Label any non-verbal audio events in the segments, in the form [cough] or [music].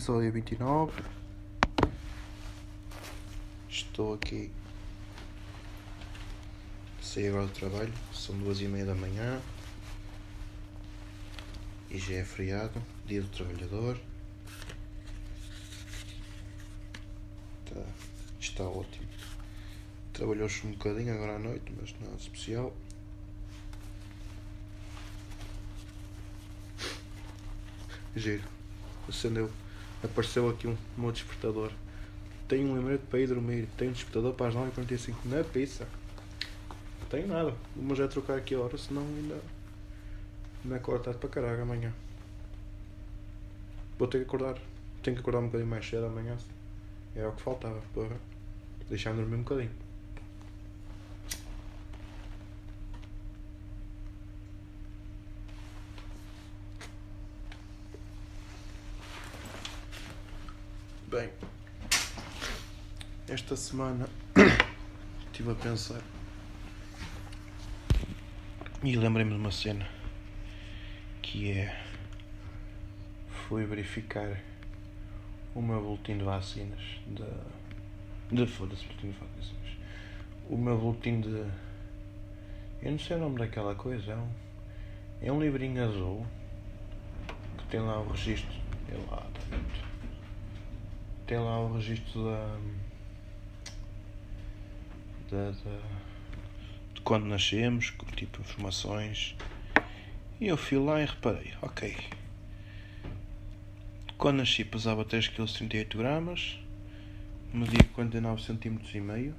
episódio 29. Estou aqui. Saí agora do trabalho, são duas e meia da manhã. E já é feriado, dia do trabalhador. Tá, está ótimo. Trabalhou-se um bocadinho agora à noite, mas nada especial. Giro. Acendeu. Apareceu aqui um, um meu despertador. Tenho um lembrete para ir dormir. Tenho um despertador para as 9h45. Não é pizza. Não tenho nada. Vamos já trocar aqui a hora, senão ainda. Ainda acordo tarde para caralho amanhã. Vou ter que acordar. Tenho que acordar um bocadinho mais cedo amanhã. Era o que faltava para deixar-me dormir um bocadinho. Bem, esta semana [coughs] estive a pensar e lembrei-me de uma cena que é fui verificar o meu boletim de vacinas de, de foda-se boletim de vacinas. O meu boletim de eu não sei o nome daquela coisa é um, é um livrinho azul que tem lá o registro é lá tem lá o registro da, da, da de quando nascemos, tipo informações. E eu fui lá e reparei, ok. Quando nasci pesava 3,38 kg, media 49 cm e meio.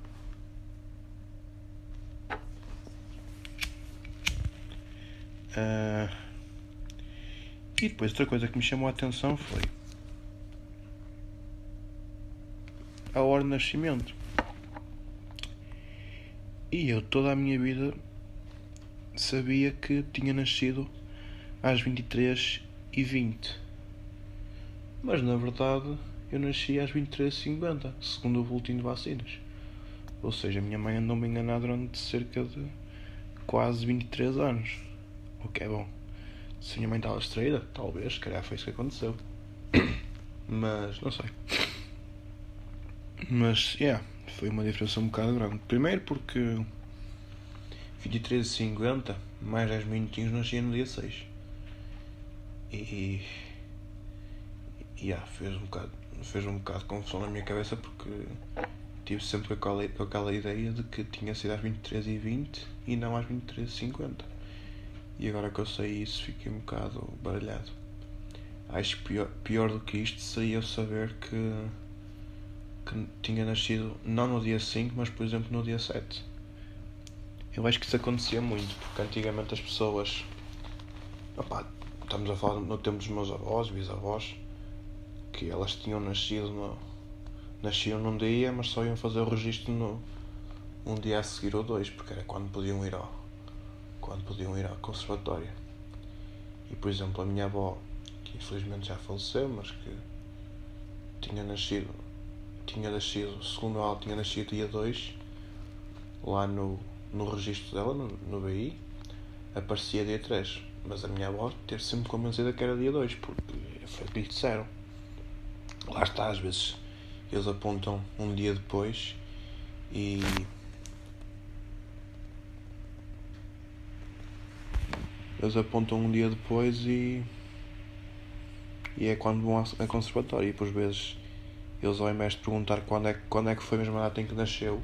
Uh, e depois outra coisa que me chamou a atenção foi a hora de nascimento. E eu toda a minha vida sabia que tinha nascido às 23 e 20 Mas na verdade eu nasci às 23h50, segundo o boletim de vacinas. Ou seja, a minha mãe andou-me a enganar durante cerca de quase 23 anos. O que é bom. Se a minha mãe estava distraída, talvez, se calhar foi isso que aconteceu. [coughs] Mas não sei. Mas, yeah, foi uma diferença um bocado grande. Primeiro porque 23 e 50, mais 10 minutinhos, nascia no dia 6. E. Yeah, fez um bocado, fez um bocado de confusão na minha cabeça porque tive sempre aquela, aquela ideia de que tinha sido às 23 e 20 não às 23 e 50. Agora que eu sei isso, fiquei um bocado baralhado. Acho pior, pior do que isto seria eu saber que que tinha nascido não no dia 5, mas por exemplo no dia 7. Eu acho que isso acontecia muito, porque antigamente as pessoas. Opá, estamos a falar no tempo dos meus avós, bisavós, que elas tinham nascido no. nasciam num dia, mas só iam fazer o registro no. um dia a seguir ou dois, porque era quando podiam ir ao. quando podiam ir ao conservatório. E por exemplo a minha avó, que infelizmente já faleceu, mas que tinha nascido tinha nascido, segundo ela, tinha nascido dia 2, lá no, no registro dela, no, no BI, aparecia dia 3. Mas a minha avó ter sempre convencida que era dia 2, porque foi o que lhe disseram. Lá está, às vezes eles apontam um dia depois e. Eles apontam um dia depois e. E é quando vão a conservatório. E por vezes eles ao invés de perguntar quando é, quando é que foi a mesma data em que nasceu,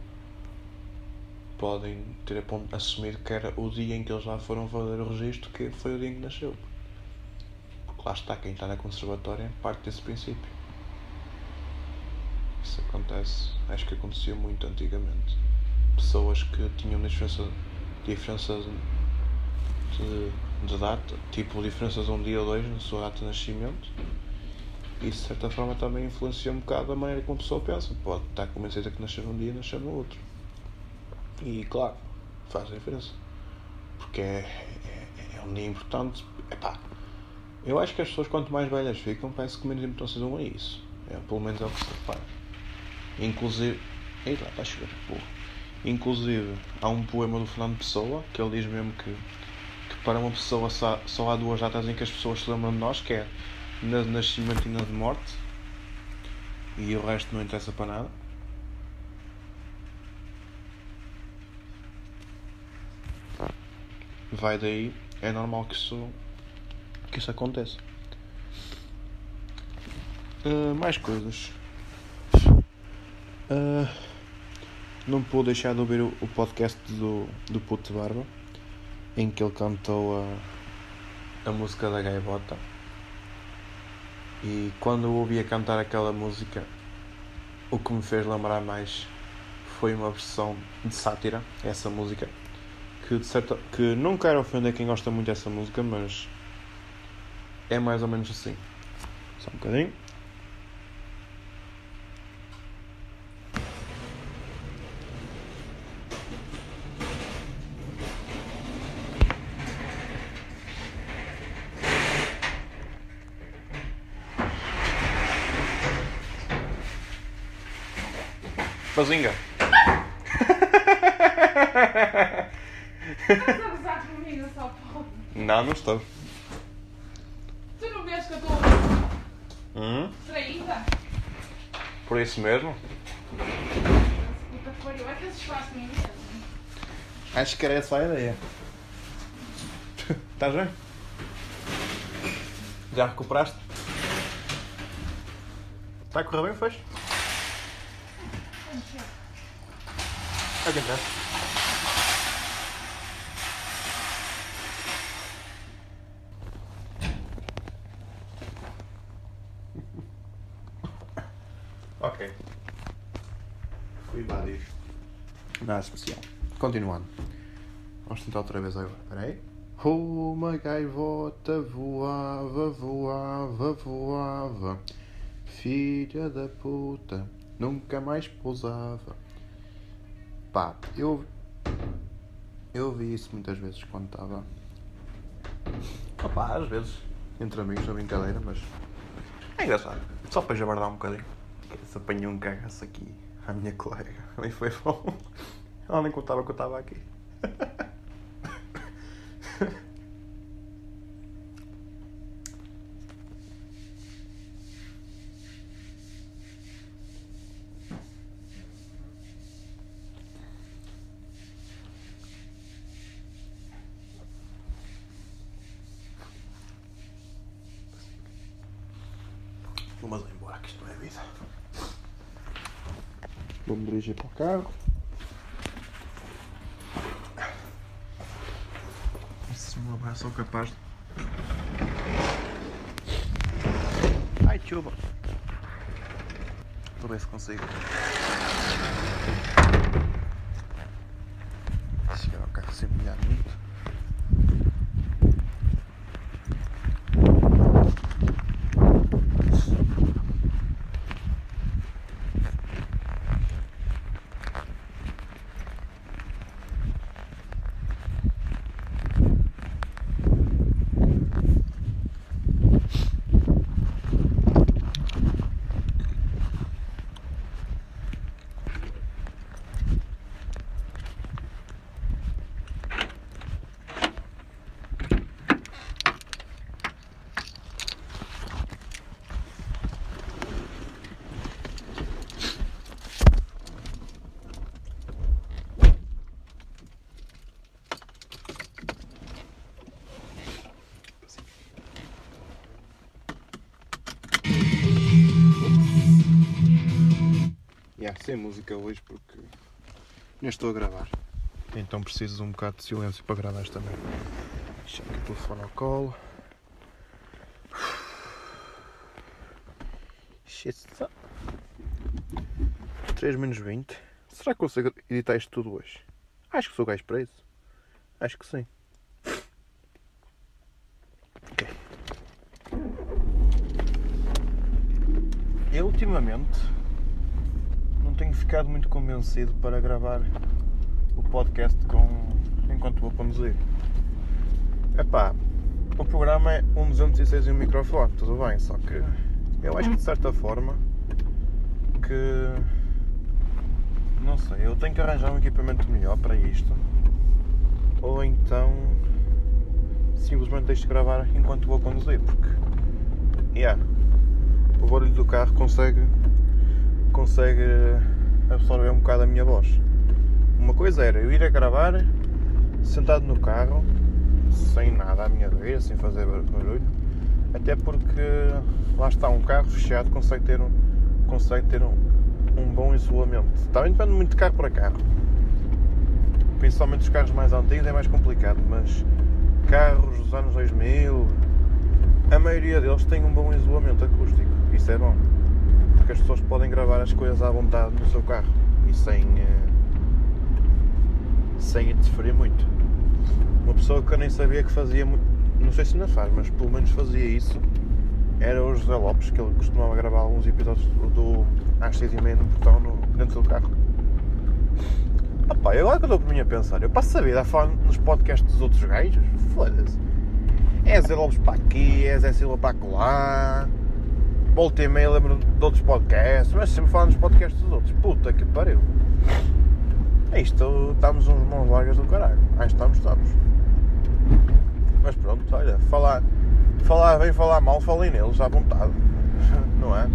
podem ter assumido que era o dia em que eles lá foram fazer o registro que foi o dia em que nasceu. Porque lá está, quem está na conservatória parte desse princípio. Isso acontece, acho que acontecia muito antigamente. Pessoas que tinham diferença, diferença de, de data, tipo diferenças de um dia ou dois na sua data de nascimento isso de certa forma também influencia um bocado a maneira como a pessoa pensa. Pode estar convencida que nascer num dia e nascer no outro. E claro, faz a diferença. Porque é, é, é um dia importante. Epá, eu acho que as pessoas quanto mais velhas ficam, parece que menos importância dão a isso. É, pelo menos é o que se repara. Inclusive. Eita, está a chover, porra. Inclusive, há um poema do Fernando Pessoa que ele diz mesmo que, que para uma pessoa só, só há duas datas em que as pessoas se lembram de nós, que é na de nascimento e na de morte. e o resto não interessa para nada. Vai daí, é normal que isso, que isso aconteça. Uh, mais coisas. Uh, não pude deixar de ouvir o, podcast do, do Puto Barba em que ele cantou a, a música da Gaivota. E quando eu ouvia cantar aquela música, o que me fez lembrar mais foi uma versão de sátira, essa música, que, de certa, que não quero ofender quem gosta muito dessa música, mas é mais ou menos assim. Só um bocadinho. Bazinga. Estás a gozar comigo só pode. Não, não estou. Tu não vês que eu estou Hum? distraída? Por isso mesmo? Puta que pariu, é que esses fazem mesmo. Acho que era essa a ideia. Estás bem? Já recuperaste? Está a correr bem, fez? Vai tentar. Ok. Fui invadir. Nada especial. Continuando. Vamos tentar outra vez agora. Espera aí. Uma gaivota voava, voava, voava. Filha da puta, nunca mais pousava. Pá, eu. Eu vi isso muitas vezes quando estava. Opá, às vezes. Entre amigos na brincadeira, mas. É engraçado. Só para jabardar um bocadinho. Se apanhou um cagaço aqui à minha colega. Também foi bom. Ela nem contava que eu estava aqui. Vamos lá embora, que isto não é vida. Vou-me dirigir para o carro. Se um abraço sou capaz de. Ai, chuva! Vou ver se consigo. Chegar ao carro sem molhar muito. Yeah, sem música hoje porque nem estou a gravar. Então preciso de um bocado de silêncio para gravar merda. Deixa aqui o telefone ao colo. Shit. 3 menos 20. Será que consigo editar isto tudo hoje? Acho que sou gajo para isso. Acho que sim. Ok. Eu ultimamente não ficado muito convencido para gravar o podcast com... enquanto vou conduzir. Epá, o programa é um 206 e um microfone, tudo bem, só que eu acho que de certa forma que não sei, eu tenho que arranjar um equipamento melhor para isto. Ou então simplesmente deixo de gravar enquanto vou conduzir, porque yeah, o barulho do carro consegue consegue absorver um bocado a minha voz. Uma coisa era eu ir a gravar sentado no carro, sem nada à minha beira, sem fazer barulho, até porque lá está um carro fechado consegue ter um, consegue ter um, um bom isolamento. Também depende muito de carro para carro. Principalmente os carros mais antigos é mais complicado, mas carros dos anos 2000, a maioria deles tem um bom isolamento acústico. Isso é bom. Porque as pessoas podem gravar as coisas à vontade no seu carro e sem, eh, sem interferir muito. Uma pessoa que eu nem sabia que fazia muito, não sei se ainda faz, mas pelo menos fazia isso, era o José Lopes, que ele costumava gravar alguns episódios do, do às 6 e meia no portão no, dentro do carro. Opa, agora que eu dou por mim a pensar, eu passo a vida a falar nos podcasts dos outros gajos, foda-se. É Zé Lopes para aqui, é Zé Silva para lá. Volta e meia lembro de outros podcasts, mas sempre falando nos podcasts dos outros. Puta que pariu. É isto, estamos uns mãos largas do caralho. Ah, estamos, estamos. Mas pronto, olha, falar, falar bem, falar mal, falem neles à vontade. [laughs] Não é?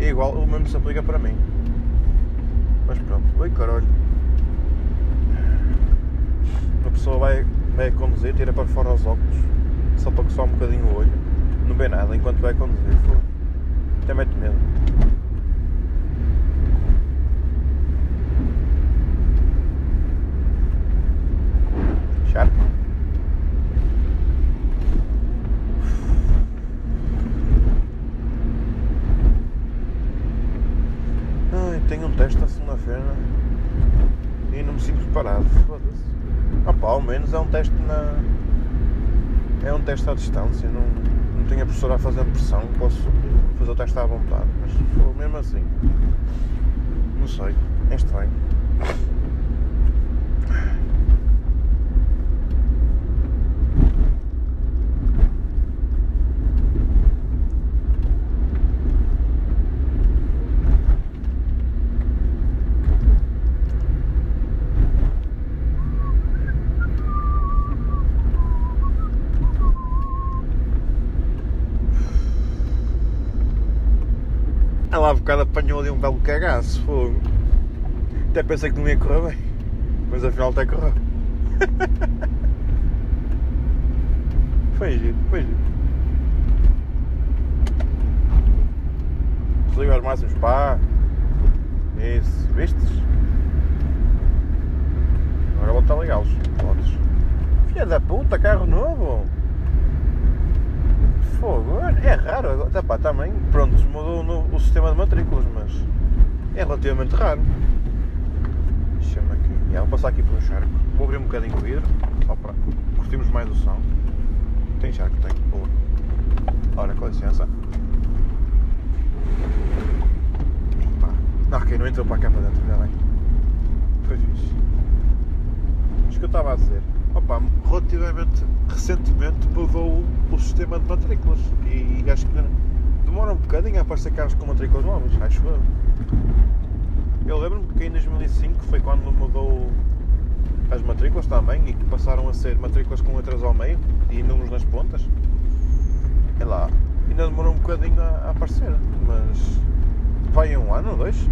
É igual, o mesmo se aplica para mim. Mas pronto, oi caralho. Uma pessoa vai, vai conduzir, tira para fora os óculos, só para coçar um bocadinho o olho. Não vê nada enquanto vai conduzir. Até mete medo. Chato. Ai, tenho um teste na segunda-feira e não me sinto preparado. Foda-se. Opa, ao menos é um teste na. É um teste à distância, não, não tenho a professora a fazer pressão, posso fazer o teste à vontade, mas for mesmo assim. Não sei, é estranho. Há bocado apanhou ali um belo cagaço, fogo. Até pensei que não ia correr bem, mas afinal até correu. [laughs] foi giro, foi giro. Desliga os máximos, pá. Isso, vistes? Agora vou estar ligá-los. Filha da puta, carro novo! Fogo, é raro. agora- Epá, também, pronto, mudou no- o sistema de matrículas, mas é relativamente raro. Deixa-me aqui. Já, vou passar aqui por um charco. Vou abrir um bocadinho o vidro, só para curtirmos mais o som. Tem charco, tem. Boa. Ora, com licença. Ah, ok, não entrou para cá para dentro, ainda bem. Foi fixe. Mas o que eu estava a dizer? Opa, relativamente recentemente mudou o sistema de matrículas e acho que demora um bocadinho a aparecer carros com matrículas novas, acho eu. Eu lembro-me que em 2005 foi quando mudou as matrículas também e que passaram a ser matrículas com letras ao meio e números nas pontas. É lá, ainda demorou um bocadinho a, a aparecer, mas vai um ano ou dois.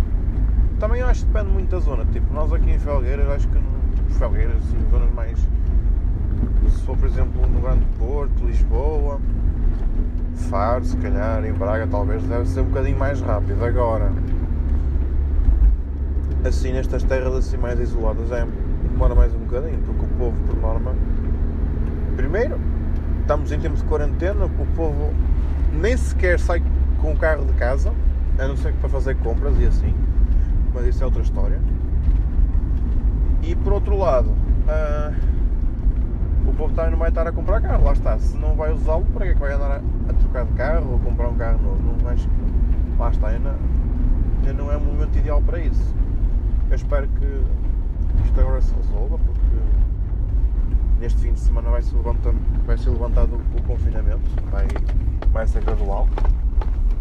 Também acho que depende muito da zona, tipo, nós aqui em Felgueiras acho que tipo, Felgueiras, assim, zonas mais se for por exemplo no Grande Porto, Lisboa, Faro, se calhar, em Braga talvez deve ser um bocadinho mais rápido. Agora, assim nestas terras assim mais isoladas é, demora mais um bocadinho, porque o povo por norma. Primeiro, estamos em tempos de quarentena, o povo nem sequer sai com o carro de casa, a não ser que para fazer compras e assim, mas isso é outra história. E por outro lado, ah, o povo também não vai estar a comprar carro, lá está. Se não vai usá-lo, para que é que vai andar a, a trocar de carro ou comprar um carro novo? Não. Lá está, ainda, ainda não é o momento ideal para isso. Eu espero que isto agora se resolva, porque neste fim de semana vai ser levantado, vai ser levantado o confinamento, vai, vai ser gradual.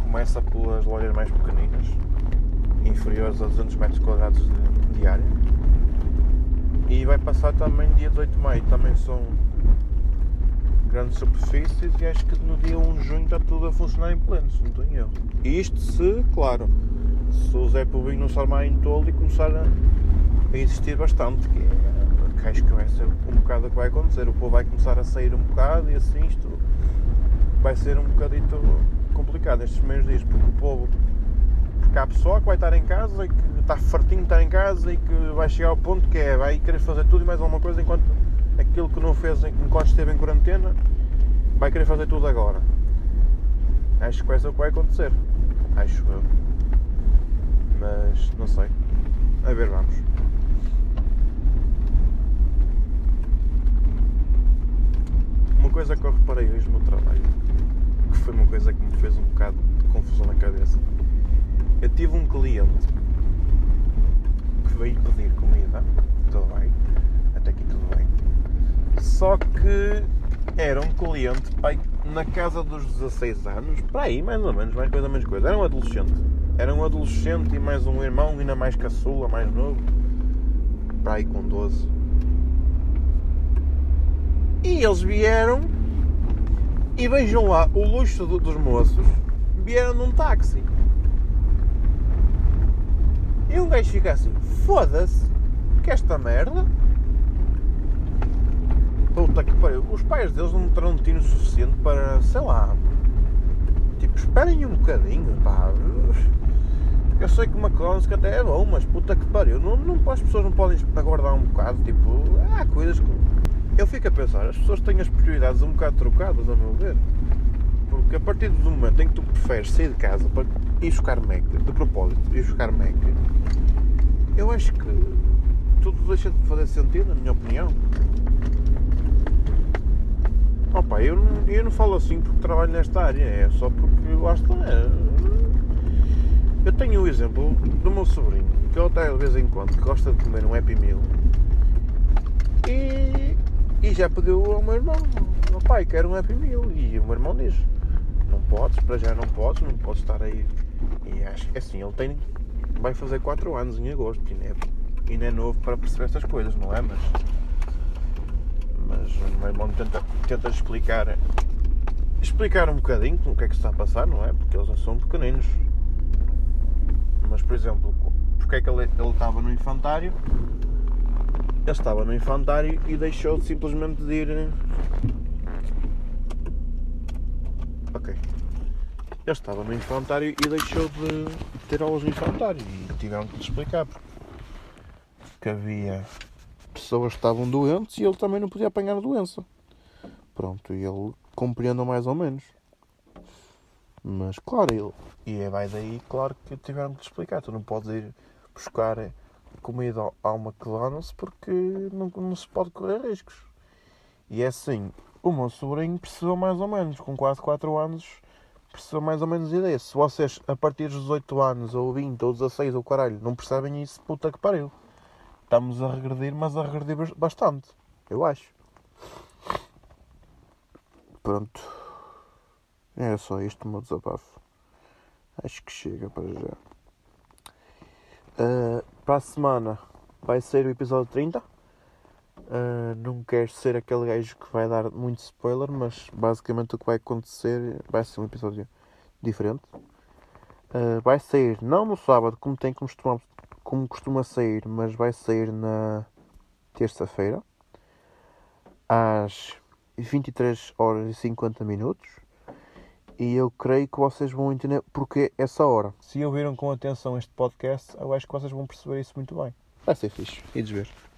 Começa pelas lojas mais pequeninas, inferiores a 200 metros quadrados de, de área e vai passar também dia 18 de maio. Também são grandes superfícies e acho que no dia 1 de junho está tudo a funcionar em pleno, se não em erro. Isto se, claro, se o Zé Povinho não se armar em tolo e começar a, a existir bastante, que, é, que acho que vai ser um bocado o que vai acontecer. O povo vai começar a sair um bocado e assim isto vai ser um bocadito complicado estes primeiros dias, porque o povo porque há pessoa que vai estar em casa e que está fartinho de estar em casa e que vai chegar ao ponto que é, vai querer fazer tudo e mais alguma coisa enquanto aquilo que não fez enquanto esteve em quarentena vai querer fazer tudo agora. Acho que ser o que vai acontecer. Acho eu. Mas não sei. A ver, vamos. Uma coisa que eu reparei hoje no trabalho, que foi uma coisa que me fez um bocado de confusão na cabeça. Eu tive um cliente que veio pedir comida, tudo bem, até aqui tudo bem. Só que era um cliente pai, na casa dos 16 anos, para aí mais ou menos, mais coisa menos coisa. Era um adolescente. Era um adolescente e mais um irmão, ainda mais caçula, mais novo. Para aí com 12. E eles vieram e vejam lá o luxo do, dos moços vieram num táxi. E um gajo fica assim, foda-se, que esta merda Puta que pariu. Os pais deles não terão tino suficiente para, sei lá. Tipo, esperem um bocadinho, pá. Eu sei que uma McDonald's até é bom, mas puta que pariu. Não, não, as pessoas não podem aguardar um bocado. Tipo, há coisas que. Eu fico a pensar, as pessoas têm as prioridades um bocado trocadas, a meu ver. Porque a partir do momento em que tu preferes sair de casa para ir buscar Mac, de propósito, ir buscar Mac, eu acho que tudo deixa de fazer sentido, na minha opinião. Opa, eu, não, eu não falo assim porque trabalho nesta área, é só porque lá está. É, eu tenho o exemplo do meu sobrinho, que ele até de vez em quando gosta de comer um Happy Meal e, e já pediu ao meu irmão, meu pai, quero um Happy Meal. E o meu irmão diz, podes, para já não podes, não podes estar aí. E acho que é assim, ele tem. vai fazer 4 anos em agosto, e não, é, não é novo para perceber estas coisas, não é? Mas mas o meu irmão tenta, tenta explicar explicar um bocadinho o que é que se está a passar, não é? Porque eles não são pequeninos. Mas, por exemplo, porque é que ele, ele estava no infantário? Ele estava no infantário e deixou simplesmente de ir. Ok. Ele estava no infantário e deixou de ter aulas no infantário e tiveram que lhe explicar porque havia pessoas estavam doentes e ele também não podia apanhar a doença. Pronto, e ele compreendeu mais ou menos. Mas claro, ele. E vai daí, claro que tiveram que te explicar. Tu não podes ir buscar comida ao McDonald's porque não, não se pode correr riscos. E é assim, o meu sobrinho percebeu mais ou menos, com quase 4 anos, percebeu mais ou menos a ideia. Se vocês, a partir dos 18 anos, ou 20, ou 16, ou caralho, não percebem isso, puta que pariu estamos a regredir, mas a regredir bastante, eu acho. Pronto. É só isto o meu desabafo. Acho que chega para já. Uh, para a semana vai ser o episódio 30. Uh, não quero ser aquele gajo que vai dar muito spoiler, mas basicamente o que vai acontecer vai ser um episódio diferente. Uh, vai sair não no sábado, como tem costumado, como costuma sair, mas vai sair na terça-feira às 23 horas e 50 minutos. E eu creio que vocês vão entender porque essa hora. Se ouviram com atenção este podcast, eu acho que vocês vão perceber isso muito bem. Vai ser fixe. E desver.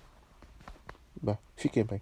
Bem, fiquem bem.